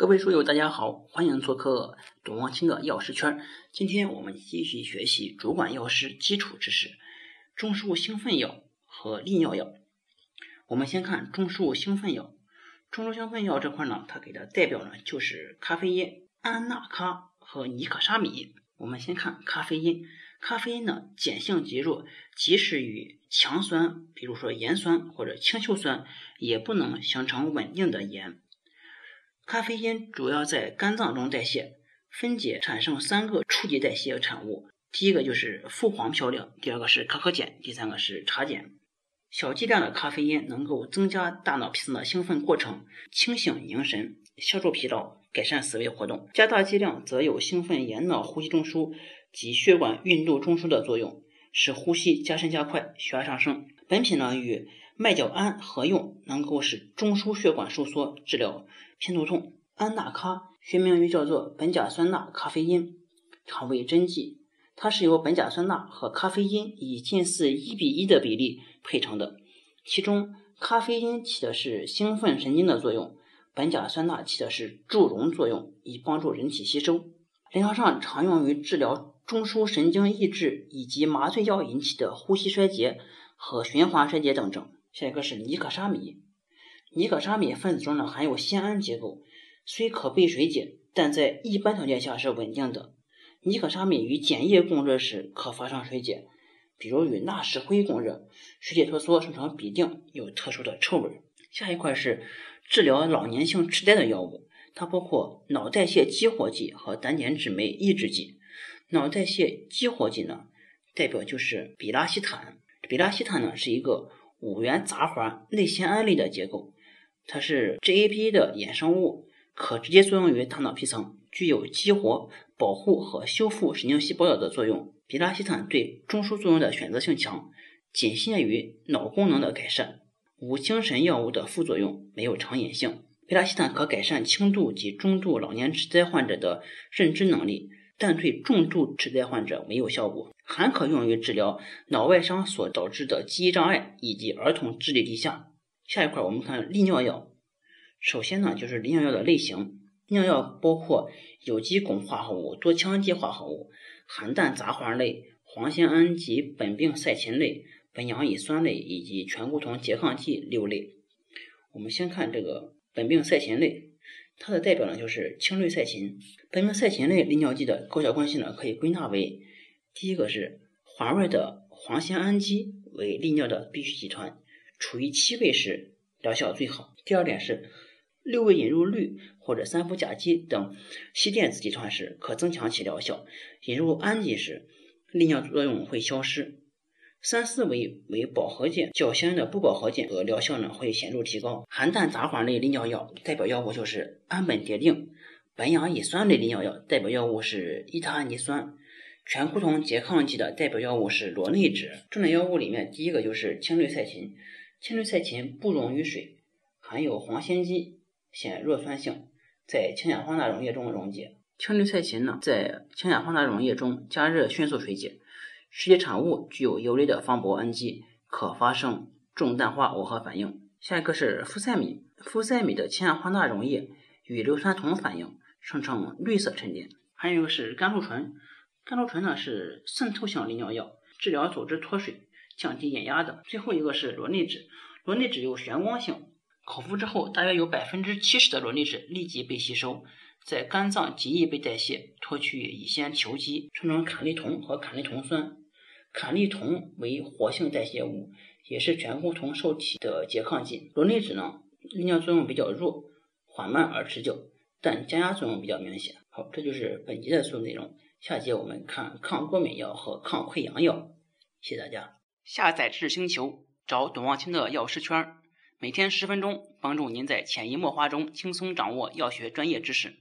各位书友，大家好，欢迎做客董望清的药师圈。今天我们继续学习主管药师基础知识，中枢兴奋药和利尿药。我们先看中枢兴奋药。中枢兴奋药这块呢，它给的代表呢就是咖啡因、安那咖和尼可沙米。我们先看咖啡因，咖啡因呢碱性极弱，即使与强酸，比如说盐酸或者氢溴酸，也不能形成稳定的盐。咖啡因主要在肝脏中代谢分解，产生三个初级代谢产物。第一个就是复黄嘌呤，第二个是可可碱，第三个是茶碱。小剂量的咖啡因能够增加大脑皮层的兴奋过程，清醒凝神，消除疲劳，改善思维活动；加大剂量则有兴奋眼脑呼吸中枢及血管运动中枢的作用，使呼吸加深加快，血压上升。本品呢与麦角胺合用，能够使中枢血管收缩，治疗偏头痛。安那咖学名又叫做苯甲酸钠咖啡因，常为针剂。它是由苯甲酸钠和咖啡因以近似一比一的比例配成的，其中咖啡因起的是兴奋神经的作用，苯甲酸钠起的是助溶作用，以帮助人体吸收。临床上常用于治疗中枢神经抑制以及麻醉药引起的呼吸衰竭和循环衰竭等症。下一个是尼可沙米，尼可沙米分子中呢含有酰胺结构，虽可被水解，但在一般条件下是稳定的。尼可沙米与碱液共热时可发生水解，比如与钠石灰共热，水解脱缩生成吡啶，有特殊的臭味。下一块是治疗老年性痴呆的药物，它包括脑代谢激活剂和胆碱酯酶抑制剂。脑代谢激活剂呢，代表就是比拉西坦。比拉西坦呢是一个。五元杂环内酰胺类的结构，它是 GABA 的衍生物，可直接作用于大脑皮层，具有激活、保护和修复神经细胞的作用。比拉西坦对中枢作用的选择性强，仅限于脑功能的改善，无精神药物的副作用，没有成瘾性。比拉西坦可改善轻度及中度老年痴呆患者的认知能力。但对重度痴呆患者没有效果，还可用于治疗脑外伤所导致的记忆障碍以及儿童智力低下。下一块我们看利尿药，首先呢就是利尿药的类型，利尿药包括有机汞化合物、多羟基化合物、含氮杂环类、磺酰胺及苯并赛嗪类、苯氧乙酸类以及醛固酮拮抗剂六类。我们先看这个苯并赛嗪类。它的代表呢就是氢氯噻嗪，苯并赛嗪类利尿剂的高效关系呢可以归纳为：第一个是环外的磺酰胺基为利尿的必需集团，处于七位时疗效最好；第二点是六位引入氯或者三氟甲基等硒电子集团时可增强其疗效，引入氨基时利尿作用会消失。三四为为饱和键较相应的不饱和键，和疗效呢会显著提高。含氮杂环类利尿药代表药物就是氨苯蝶啶，苯氧乙酸类利尿药代表药物是伊他氨基酸，醛固酮拮抗剂的代表药物是螺内酯。重点药物里面第一个就是氢氯噻嗪，氢氯噻嗪不溶于水，含有磺酰基，显弱酸性，在氢氧化钠溶液中溶解。氢氯噻嗪呢在氢氧化钠溶液中加热迅速水解。水解产物具有游离的芳铂氨基，可发生重氮化耦合反应。下一个是呋塞米，呋塞米的氢氧化钠溶液与硫酸铜反应，生成绿色沉淀。还有一个是甘露醇，甘露醇呢是渗透性利尿药，治疗组织脱水、降低眼压等。最后一个是螺内酯，螺内酯有旋光性，口服之后大约有百分之七十的螺内酯立即被吸收。在肝脏极易被代谢，脱去乙酰球基，生成坎利酮和坎利酮酸。坎利酮为活性代谢物，也是醛固酮受体的拮抗剂。螺内酯呢，利尿作用比较弱，缓慢而持久，但降压作用比较明显。好，这就是本节的所有内容。下节我们看抗过敏药和抗溃疡药。谢谢大家。下载智星球，找董望清的药师圈，每天十分钟，帮助您在潜移默化中轻松掌握药学专业知识。